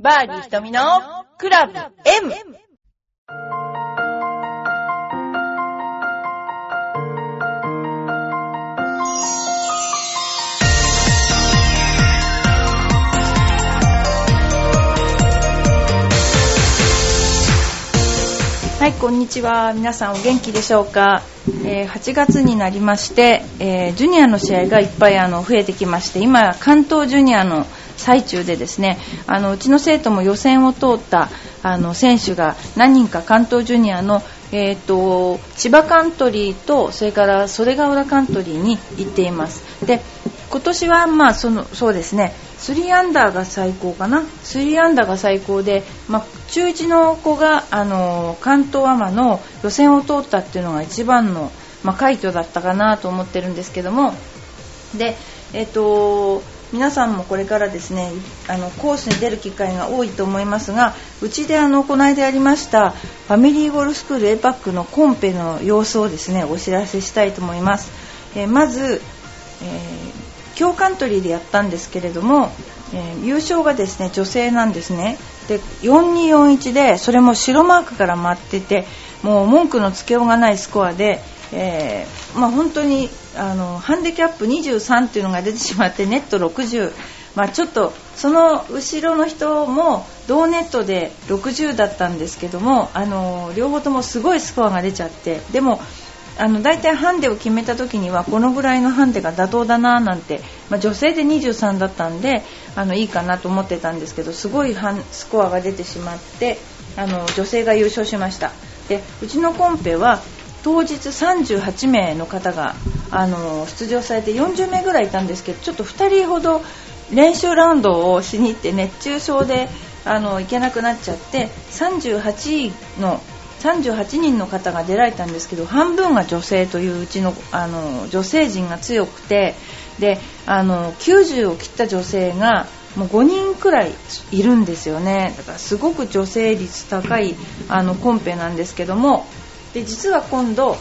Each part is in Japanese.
バーディー瞳のクラブ M! はい、こんにちは。皆さんお元気でしょうか、えー8月になりまして、えージュニアの試合がいっぱいあの増えてきまして、今、関東ジュニアの最中でですね、あのうちの生徒も予選を通ったあの選手が何人か関東ジュニアの、えー、と千葉カントリーとそれから袖ヶ浦カントリーに行っています。で今年はまあそのそうですね3アンダーが最高かな？3アンダーが最高で、まあ、中1の子があの関東アマの予選を通ったっていうのが一番の、まあ、快挙だったかなと思ってるんですけどもで、えっと皆さんもこれからですねあのコースに出る機会が多いと思いますがうちであのこの間やりましたファミリーゴルフスクール APAC のコンペの様子をですねお知らせしたいと思います。えーまず、えー京カントリーでやったんですけれども、えー優勝がですね女性なんですねで4241でそれも白マークから回っててもう文句のつけようがないスコアで、えーまあ、本当にあのハンディキャップ23っていうのが出てしまってネット60、まあ、ちょっとその後ろの人も同ネットで60だったんですけどもあの両方ともすごいスコアが出ちゃってでもあの大体ハンデを決めた時にはこのぐらいのハンデが妥当だななんて、まあ、女性で23だったんであのいいかなと思ってたんですけどすごいハンスコアが出てしまってあの女性が優勝しました。でうちのコンペは当日38名の方があの出場されて40名ぐらいいたんですけどちょっと2人ほど練習ラウンドをしに行って熱中症であの行けなくなっちゃって38位の38人の方が出られたんですけど半分が女性といううちのあの女性陣が強くてであの90を切った女性がもう5人くらいいるんですよね。だからすごく女性率高いあのコンペなんですけどもで実は今度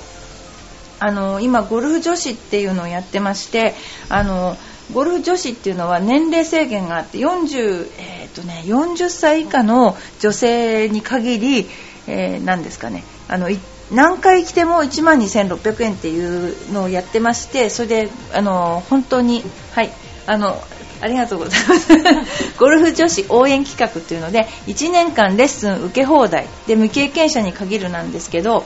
あの今ゴルフ女子っていうのをやってましてあのゴルフ女子っていうのは年齢制限があって40、えーとね、40歳以下の女性に限り、えー何ですかね。あの何回来ても1万2600円っていうのをやってましてそれであの本当にはい。あのありがとうございます。ゴルフ女子応援企画っていうので1年間レッスン受け放題。で未経験者に限るなんですけど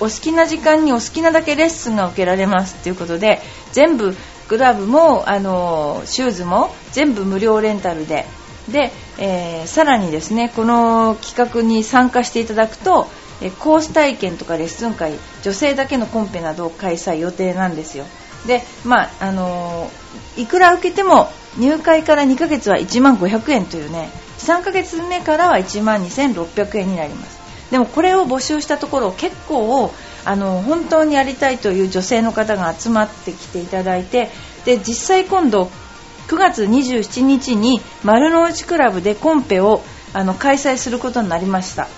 お好きな時間にお好きなだけレッスンが受けられますということで全部グラブもあのシューズも全部無料レンタルで。で、えーさらにですねこの企画に参加していただくとえコース体験とかレッスン会女性だけのコンペなどを開催予定なんですよ。でまああのいくら受けても入会から2ヶ月は1万500円というね3ヶ月目からは1万2600円になります。でもこれを募集したところ結構あの本当にやりたいという女性の方が集まってきていただいてで実際今度9月27日に丸の内クラブでコンペをあの開催することになりました。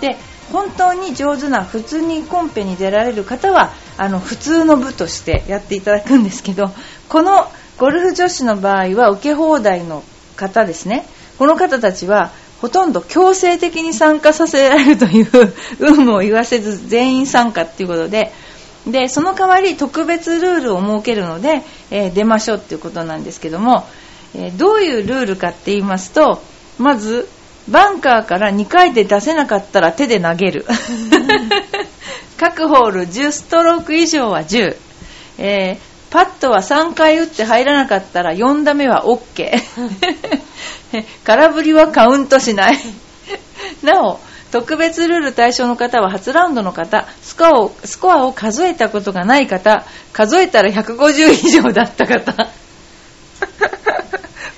で本当に上手な普通にコンペに出られる方はあの普通の部としてやっていただくんですけどこのゴルフ女子の場合は受け放題の方ですね。この方たちはほとんど強制的に参加させられるという有無を言わせず全員参加ということででその代わり特別ルールを設けるので、えー出ましょうということなんですけども、えーどういうルールかって言いますとまずバンカーから2回で出せなかったら手で投げる。各ホール10ストローク以上は10、えーパットは3回打って入らなかったら4打目は OK 空振りはカウントしない。なお特別ルール対象の方は初ラウンドの方スコアをスコアを数えたことがない方数えたら150以上だった方。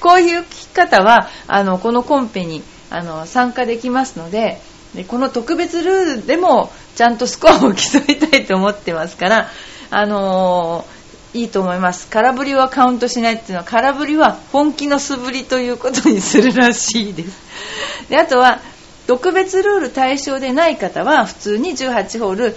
こういう聞き方はあのこのコンペにあの参加できますのででこの特別ルールでもちゃんとスコアを競いたいと思ってますから、あのーいいと思います空振りはカウントしないっていうのは空振りは本気の素振りということにするらしいですであとは特別ルール対象でない方は普通に18ホール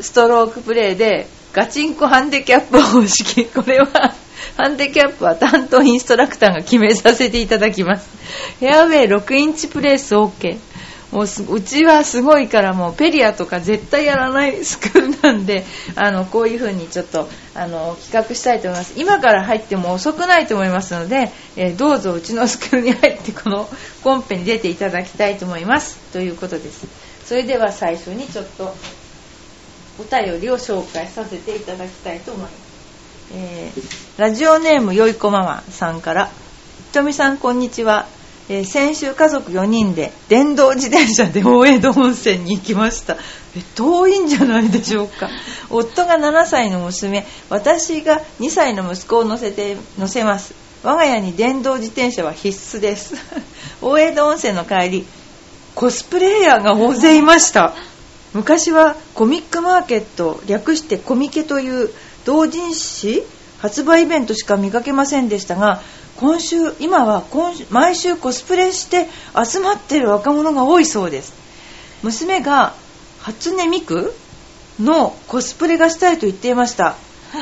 ストロークプレーでガチンコハンデキャップ方式これはハンデキャップは担当インストラクターが決めさせていただきます。フェアウェイ6インチプレース OK。もううちはすごいからもうペリアとか絶対やらないスクールなんで あのこういう風にちょっとあの企画したいと思います。今から入っても遅くないと思いますので、えー、どうぞうちのスクールに入ってこのコンペに出ていただきたいと思います。ということです。それでは最初にちょっとお便りを紹介させていただきたいと思います、えー、ラジオネームよいこママさんから。ひとみさんこんにちは。えー、先週家族4人で電動自転車で大江戸温泉に行きました。え遠いんじゃないでしょうか。夫が7歳の娘私が2歳の息子を乗せて乗せます。我が家に電動自転車は必須です。大江戸温泉の帰りコスプレイヤーが大勢いました。昔はコミックマーケット略してコミケという同人誌発売イベントしか見かけませんでしたが今週今は今毎週コスプレして集まってる若者が多いそうです。娘が初音ミクのコスプレがしたいと言っていました。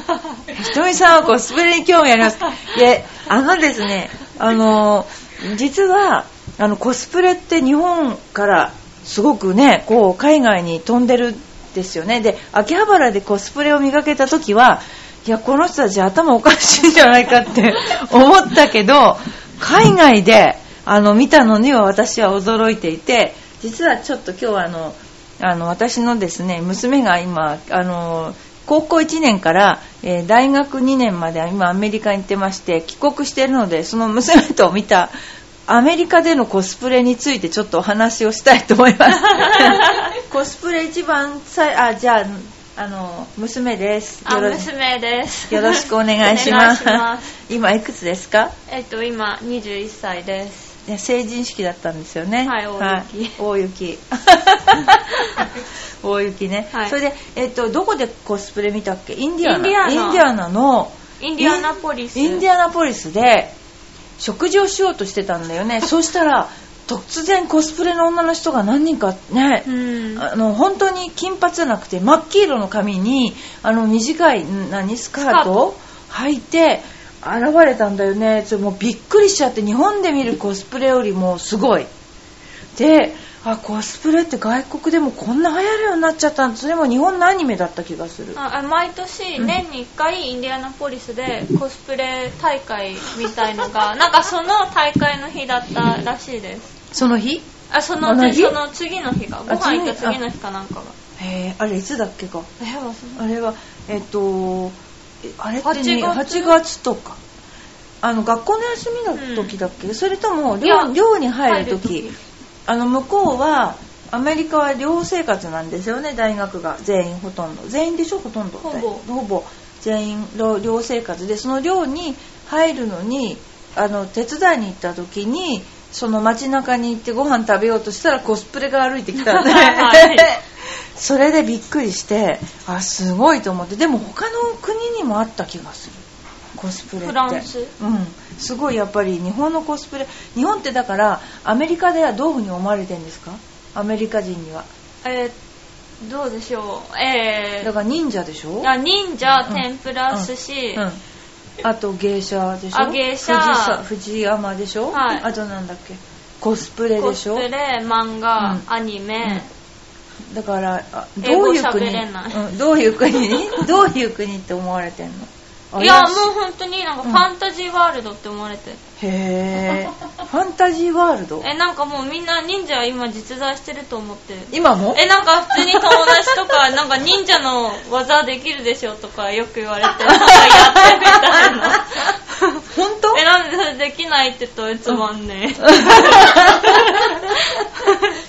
ひとみさんはコスプレに興味あります。であのですねあの実はあのコスプレって日本からすごくねこう海外に飛んでるんですよね。で秋葉原でコスプレを見かけた時はいやこの人たち頭おかしいんじゃないかって 思ったけど海外であの見たのには私は驚いていて実はちょっと今日はあのあの私のですね娘が今あの高校1年から、えー、大学2年まで今アメリカに行ってまして帰国しているのでその娘と見たアメリカでのコスプレについてちょっとお話をしたいと思います。コスプレ一番さあじゃああの娘です。あ娘です。よろしくお願いします。今いくつですか？えっと今21歳です。成人式だったんですよね。はい大雪、大雪。大雪ね、はい、それで、えっと、どこでコスプレ見たっけ？インディアナ。インディアナ。のインディアナポリス。インディアナポリスで食事をしようとしてたんだよね。そしたら突然コスプレの女の人が何人かね、うん、あの本当に金髪じゃなくて真っ黄色の髪にあの短い何スカートを履いて現れたんだよね。それもうびっくりしちゃって日本で見るコスプレよりもすごい。であコスプレって外国でもこんな流行るようになっちゃったんそれも日本のアニメだった気がする。あ毎年年に1回インディアナポリスでコスプレ大会みたいのがなんかその大会の日だったらしいですその日？あそのその次の日がご飯行った次の日かなんかがへえあれいつだっけか。あれはえっとあれって、ね、8, 月 ,8 月とか。あの学校の休みの時だっけ、うん、それとも寮寮に入る時？あの向こうはアメリカは寮生活なんですよね大学が。全員ほとんど。全員でしょ？ほとんどほぼ。ほぼ。全員寮生活。でその寮に入るのにあの手伝いに行った時にその街中に行ってご飯食べようとしたらコスプレが歩いてきたんで、それでびっくりしてあすごいと思って。でも他の国にもあった気がする。コスプレって。フランス？うん。すごいやっぱり日本のコスプレ。日本ってだからアメリカではどういうふうに思われてるんですか？アメリカ人には。えー、どうでしょう。えー、だから忍者でしょ？あ忍者天ぷら寿司、うん。うんあと芸者でしょ？あ芸者。藤山でしょ、はい、あとなんだっけ？コスプレでしょ？コスプレ漫画、うん、アニメ、うん、だからどういう国、うん、どういう国？どういう国って思われてんの？いやもう本当になんかファンタジーワールドって思われて、うん、へ えファンタジーワールド？えなんかもうみんな忍者今実在してると思って。今も？えなんか普通に友達とかなんか忍者の技できるでしょとかよく言われて。なんかやってみたいな。本当？えなんでそれできないって言うとつまんね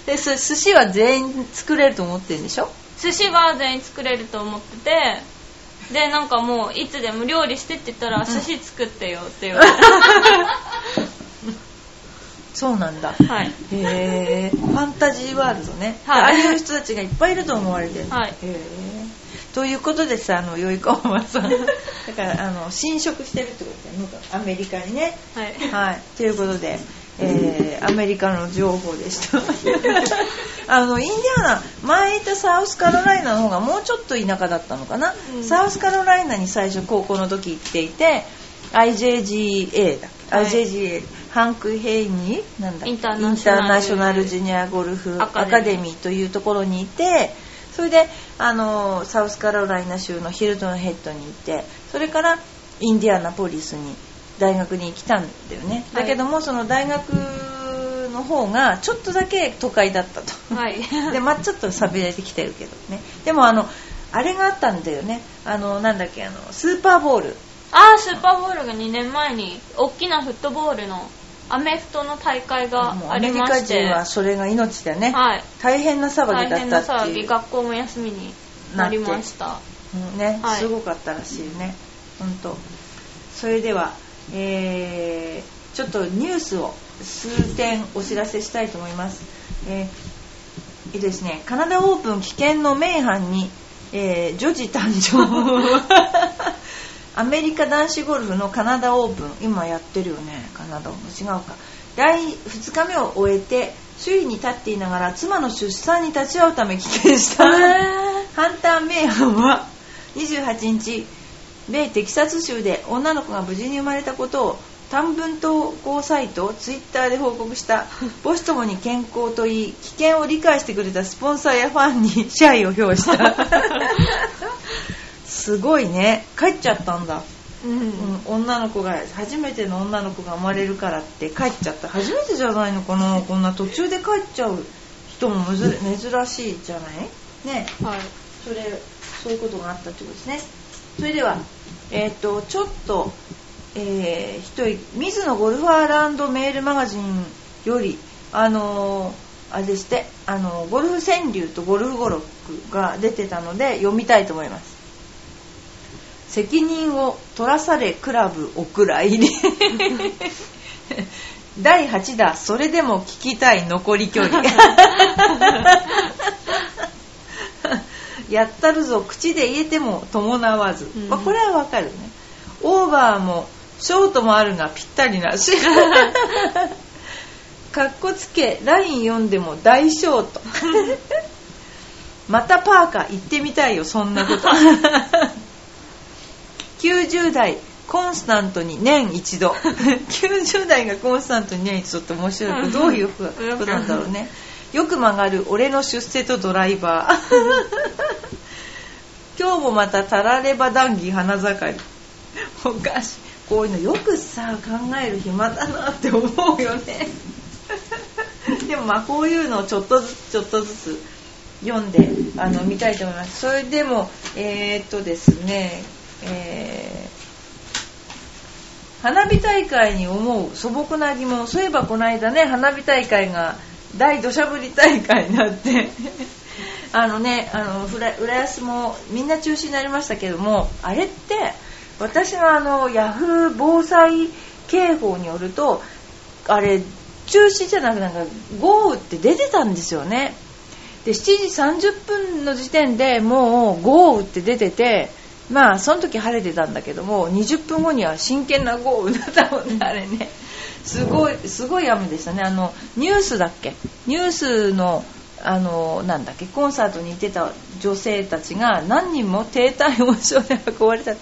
え。寿司は全員作れると思ってるんでしょ？寿司は全員作れると思っててでなんかもういつでも料理してって言ったら寿司作ってよって言われて、そうなんだ。はい。へえ。ファンタジーワールドね、はい、ああいう人たちがいっぱいいると思われてるはい。へえ。ということでさあのよいこまさん。だからあの侵食してるってことだよアメリカにね。はい、はい、ということでえー、アメリカの情報でした。あのインディアナ前いたサウスカロライナの方がもうちょっと田舎だったのかな、うん、サウスカロライナに最初高校の時行っていて IJGA だ。はい。IJGA ハンク・ヘイニーなんだインターナショナルインターナショナルジュニアゴルフアアカデミー。カデミーというところにいてそれであのサウスカロライナ州のヒルトンヘッドにいてそれからインディアナポリスに大学に来たんだよね、はい。だけどもその大学の方がちょっとだけ都会だったと、はい。でまあちょっと寂れてきてるけどね。でもあのあれがあったんだよね。あのなんだっけあのスーパーボール。あースーパーボールが2年前に大きなフットボールのアメフトの大会があもうアメリカ人りまして。はそれが命だね、はい。大変な騒大ぎだったっていう。騒ぎ学校も休みになりました。うんね、はい。すごかったらしいね。本当それでは、えーちょっとニュースを数点お知らせしたいと思います、えーいいですね。カナダオープン危険の名阪に、えー女児誕生。アメリカ男子ゴルフのカナダオープン。今やってるよね。カナダオープン。違うか。第2日目を終えて首位に立っていながら妻の出産に立ち会うため棄権した、ハンター・メイハンは28日米テキサス州で女の子が無事に生まれたことを短文投稿サイトツイッターで報告した。母子ともに健康といい危険を理解してくれたスポンサーやファンに謝意を表した。すごいね。帰っちゃったんだ、うん。うん、女の子が初めての女の子が生まれるからって。帰っちゃった。初めてじゃないのかな。こんな途中で帰っちゃう人も珍しいじゃない？ね。はい。それそういうことがあったってことですねそれではえっ、とちょっとえー、一人水野ゴルファーランドメールマガジンよりあのーあれですってあのゴルフ川柳とゴルフ語録が出てたので読みたいと思います。責任を取らされクラブお蔵入り。第8打それでも聞きたい残り距離。やったるぞ口で言えても伴わず、うん。まあ、これはわかるね。オーバーもショートもあるがぴったりなし。かっこつけライン読んでも大ショート。またパーカー行ってみたいよそんなこと。90代コンスタントに年一度。90代がコンスタントに年一度って面白いどういうことなんだろうねよく曲がる俺の出世とドライバー。今日もまたたられば談義花盛り。おかしい。こういうのよくさ考える暇だなって思うよね。でもまあこういうのをちょっとずつちょっとずつ読んであの見たいと思います。それでもえー、っとですねえー花火大会に思う素朴な疑問。そういえばこの間ね花火大会が大土砂降り大会になって。あのねあの浦安もみんな中止になりましたけどもあれって私があのヤフー防災警報によるとあれ中止じゃなくなんか豪雨って出てたんですよね。で7時30分の時点でもう豪雨って出ててまあその時晴れてたんだけども20分後には真剣な豪雨だったもんねあれね。すごいすごい雨でしたね。あのニュースだっけ？ニュースのあのなんだっけ？コンサートに行ってた女性たちが何人も低体温症で運ばれた。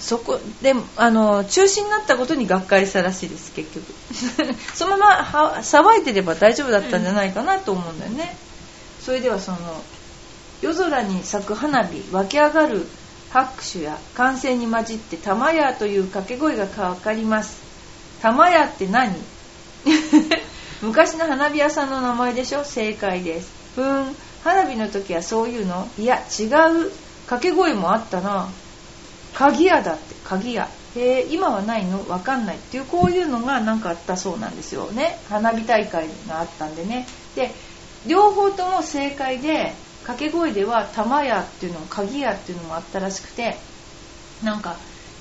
そこであの中止になったことにがっかりしたらしいです結局。そのままは騒いでれば大丈夫だったんじゃないかなと思うんだよね、それではその夜空に咲く花火湧き上がる拍手や歓声に混じって玉屋という掛け声がかかります。玉屋って何？昔の花火屋さんの名前でしょ？正解です。ふーん。花火の時はそういうの？いや違う。掛け声もあったな。鍵屋だって。鍵屋。へえ今はないの？わかんない。っていうこういうのがなんかあったそうなんですよね。花火大会があったんでね。で両方とも正解で掛け声では玉屋っていうの鍵屋っていうのもあったらしくてなんか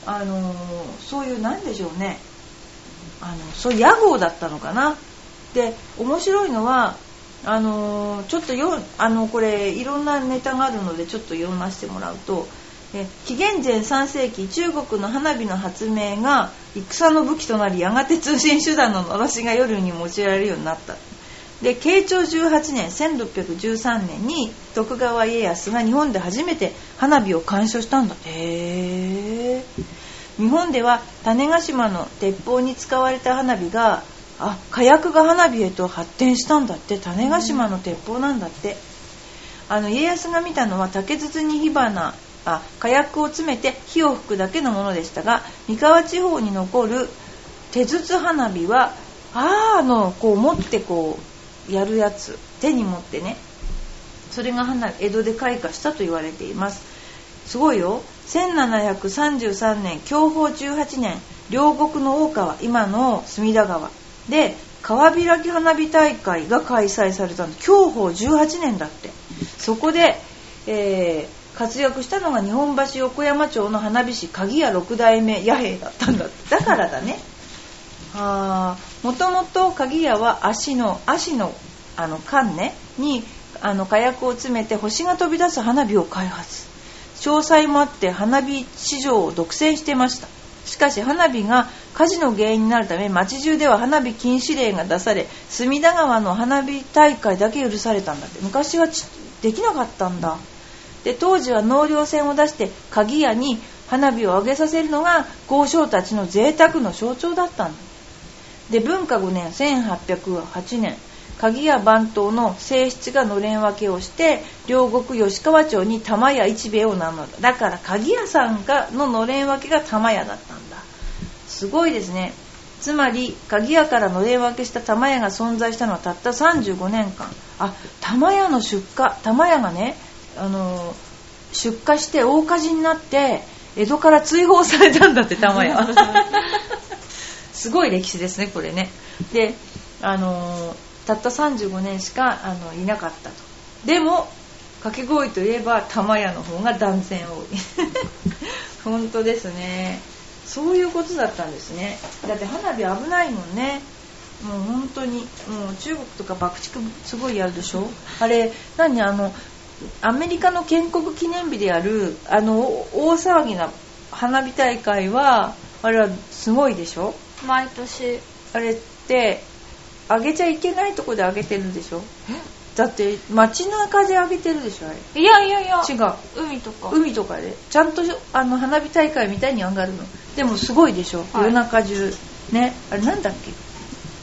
あのーそういうなんでしょうね。あのそういう屋号だったのかな。で面白いのはあのーちょっとよあのこれいろんなネタがあるのでちょっと読ませてもらうとえ紀元前3世紀中国の花火の発明が戦の武器となりやがて通信手段ののろしが夜に用いられるようになった。で慶長18年1613年に徳川家康が日本で初めて花火を鑑賞したんだ。へえ日本では種子島の鉄砲に使われた花火があ火薬が花火へと発展したんだって。種子島の鉄砲なんだって。あの家康が見たのは竹筒に火花あ火薬を詰めて火を吹くだけのものでしたが三河地方に残る手筒花火はあーのこう持ってこうやるやつ手に持ってねそれが花江戸で開花したと言われています。すごいよ。1733年享保18年両国の大川今の隅田川。で川開き花火大会が開催されたんだ享保18年だって。そこで、えー、活躍したのが日本橋横山町の花火師鍵屋六代目弥平だったんだって。だからだね。あもともと鍵屋は足の足のあの缶ねにあの火薬を詰めて星が飛び出す花火を開発。詳細もあって花火市場を独占してました。しかし花火が火事の原因になるため町中では花火禁止令が出され隅田川の花火大会だけ許されたんだって。昔はできなかったんだ。で当時は納涼船を出して鍵屋に花火を上げさせるのが豪商たちの贅沢の象徴だったんだ。で文化5年1808年鍵屋番頭の正室がのれん分けをして両国吉川町に玉屋一兵衛を名乗る。だから鍵屋さんがののれん分けが玉屋だったんだ。すごいですね。つまり鍵屋からのれん分けした玉屋が存在したのはたった35年間。あ玉屋の出荷玉屋がねあの出荷して大火事になって江戸から追放されたんだって玉屋。すごい歴史ですねこれね。であのたった35年しかあのいなかったと。でも掛け声といえば玉屋の方が断然多い。本当ですね。そういうことだったんですね。だって花火危ないもんね。もう本当にもう中国とか爆竹すごいやるでしょ。あれ何あのアメリカの建国記念日であるあの大騒ぎな花火大会はあれはすごいでしょ。毎年。あれってあげちゃいけないとこであげてるでしょ？だって街中であげてるでしょあれ。いやいやいや。違う。海とか。海とかで。ちゃんとあの花火大会みたいに上がるの。でもすごいでしょ、はい、夜中中。ね？あれなんだっ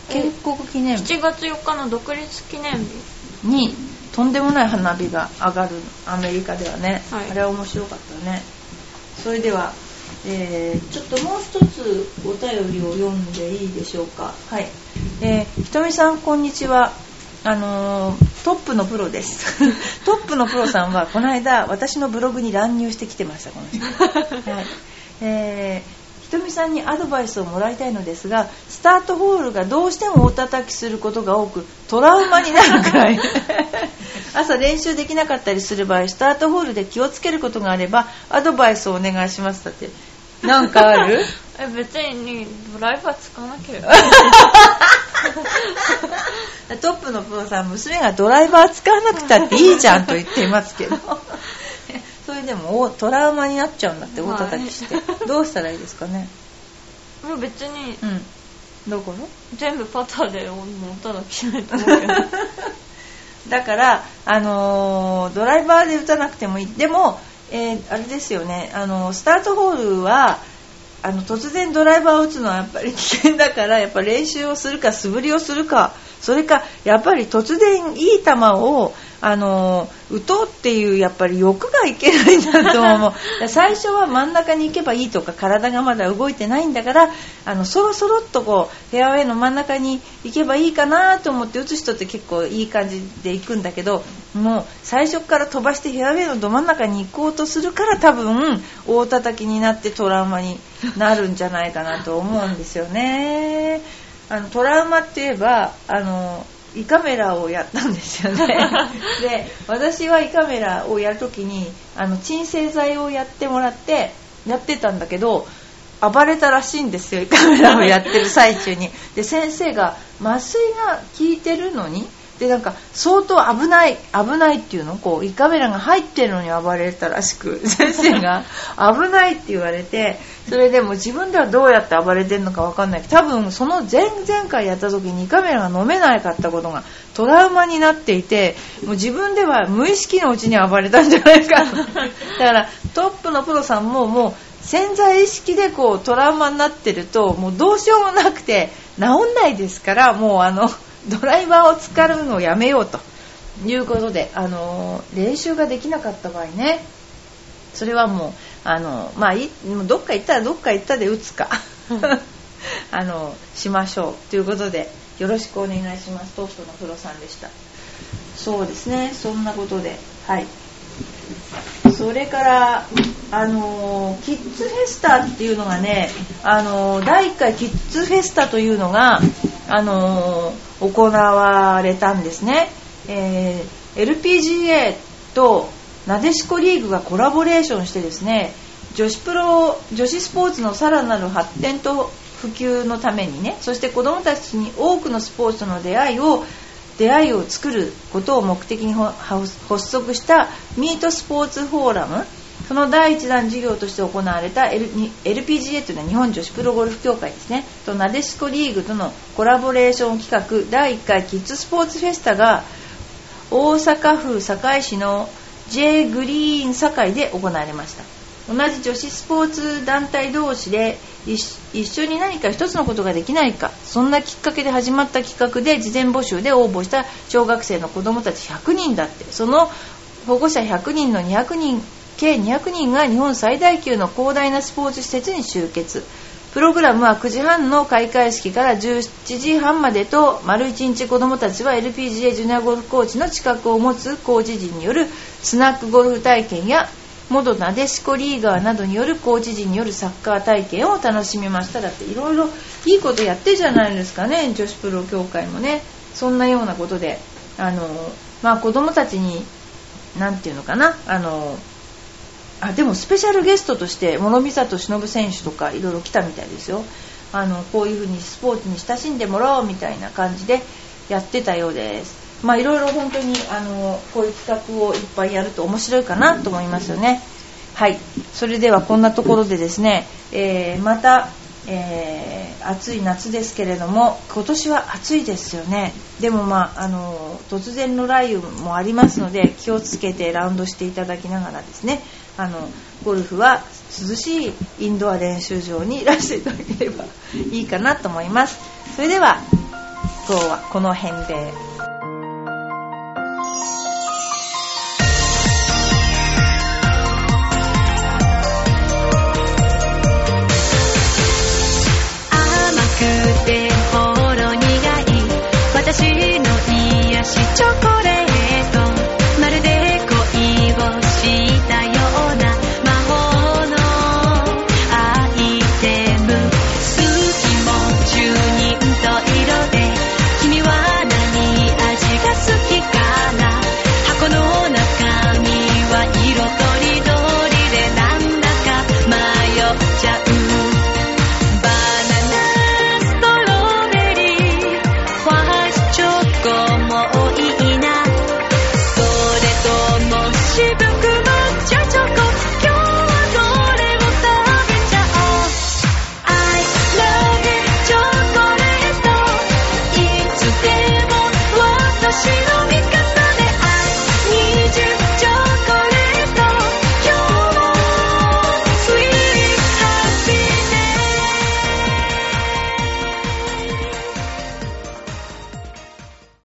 け？建国記念日。7月4日の独立記念日。にとんでもない花火が上がるアメリカではね、はい、あれは面白かったね。それではえー、ちょっともう一つお便りを読んでいいでしょうか。はい、えー、ひとみさんこんにちは。あのー、トップのプロです。トップのプロさんはこの間私のブログに乱入してきてましたこの人、はい。えー、ひとみさんにアドバイスをもらいたいのですがスタートホールがどうしても大叩きすることが多くトラウマになるくらい。朝練習できなかったりする場合スタートホールで気をつけることがあればアドバイスをお願いします。だってなんかある？え別にドライバー使わなければ。トップのプロさん娘がドライバー使わなくたっていいじゃんと言っていますけど。それでもトラウマになっちゃうんだって大叩きして、どうしたらいいですかね？もう別に、うん、どこの？全部パターで大叩きしないと思うけど。だから、あのー、ドライバーで打たなくてもいい。でもえー、あれですよね。あのスタートホールはあの突然ドライバーを打つのはやっぱり危険だからやっぱ練習をするか素振りをするかそれかやっぱり突然いい球をあの打とうっていうやっぱり欲がいけないんだと思う 最初は真ん中に行けばいいとか体がまだ動いてないんだからあのそろそろっとこうフェアウェイの真ん中に行けばいいかなと思って打つ人って結構いい感じで行くんだけどもう最初から飛ばしてフェアウェイのど真ん中に行こうとするから多分大叩きになってトラウマになるんじゃないかなと思うんですよね。あのトラウマって言えばあの胃カメラをやったんですよね。で私は胃カメラをやるときにあの鎮静剤をやってもらってやってたんだけど暴れたらしいんですよ胃カメラをやってる最中に。で先生が麻酔が効いてるのにでなんか相当危ない危ないっていうの？こう胃カメラが入ってるのに暴れたらしく 先生が危ないって言われてそれでも自分ではどうやって暴れてるのか分かんない。けど多分その前々回やった時に胃カメラが飲めなかったことがトラウマになっていてもう自分では無意識のうちに暴れたんじゃないか だからトップのプロさんももう潜在意識でこうトラウマになってるともうどうしようもなくて治んないですからもうあのドライバーを使うのをやめようと。いうことであの練習ができなかった場合ね。それはもうあの、まあ、いどっか行ったらどっか行ったで打つか。あのしましょう。ということでよろしくお願いします。トーストのプロさんでした。そうですね。そんなことで。はい。それからあのキッズフェスタっていうのがねあの第1回キッズフェスタというのがあの行われたんですね、えー、LPGA となでしこリーグがコラボレーションしてですね女子プロ女子スポーツのさらなる発展と普及のためにねそして子どもたちに多くのスポーツとの出会いを出会いを作ることを目的に発足したミートスポーツフォーラムその第1弾事業として行われた、LPGA というのは日本女子プロゴルフ協会ですね。となでしこリーグとのコラボレーション企画第1回キッズスポーツフェスタが大阪府堺市の J グリーン堺で行われました。同じ女子スポーツ団体同士で一緒に何か一つのことができないかそんなきっかけで始まった企画で事前募集で応募した小学生の子どもたち100人だって。その保護者100人の200人計200人が日本最大級の広大なスポーツ施設に集結。プログラムは9時半の開会式から17時半までと丸1日子どもたちは LPGA ジュニアゴルフコーチの資格を持つコーチ陣によるスナックゴルフ体験や元なでしこリーガーなどによるコーチ陣によるサッカー体験を楽しみました。だっていろいろいいことやってるじゃないですかね女子プロ協会もね。そんなようなことであの、まあ、子供たちに何て言うのかなあのあでもスペシャルゲストとして諸見里忍選手とかいろいろ来たみたいですよ。あのこういうふうにスポーツに親しんでもらおうみたいな感じでやってたようです。まあいろいろ本当にあのこういう企画をいっぱいやると面白いかなと思いますよね。はい。それではこんなところでですね、えー、また、えー、暑い夏ですけれども今年は暑いですよね。でもまああの突然の雷雨もありますので気をつけてラウンドしていただきながらですね。あのゴルフは涼しいインドア練習場にいらしていただければいいかなと思います。それでは今日はこの辺で。私の癒しチョコレート